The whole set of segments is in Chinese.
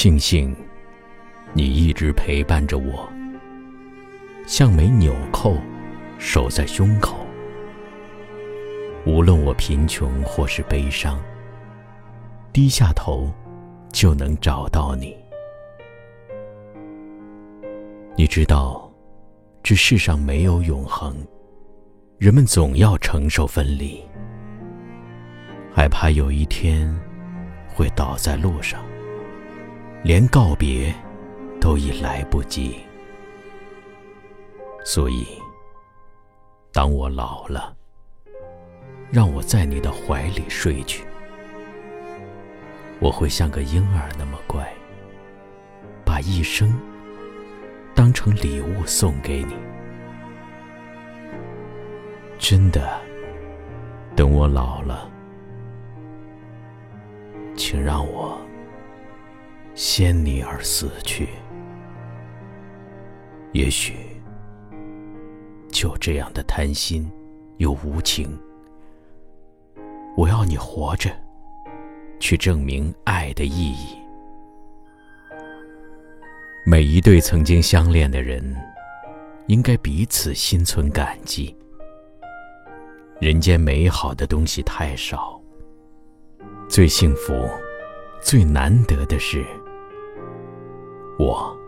庆幸，你一直陪伴着我，像枚纽扣，守在胸口。无论我贫穷或是悲伤，低下头就能找到你。你知道，这世上没有永恒，人们总要承受分离，害怕有一天会倒在路上，连告别都已来不及。所以，当我老了，让我在你的怀里睡去，我会像个婴儿那么乖，把一生。当成礼物送给你，真的。等我老了，请让我先你而死去。也许就这样的贪心又无情，我要你活着，去证明爱的意义。每一对曾经相恋的人，应该彼此心存感激。人间美好的东西太少，最幸福、最难得的是，我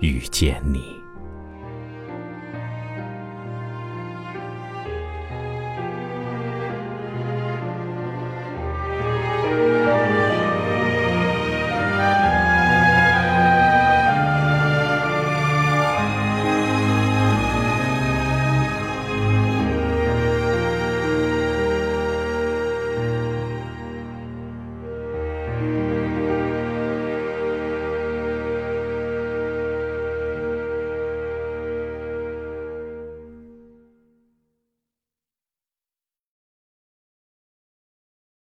遇见你。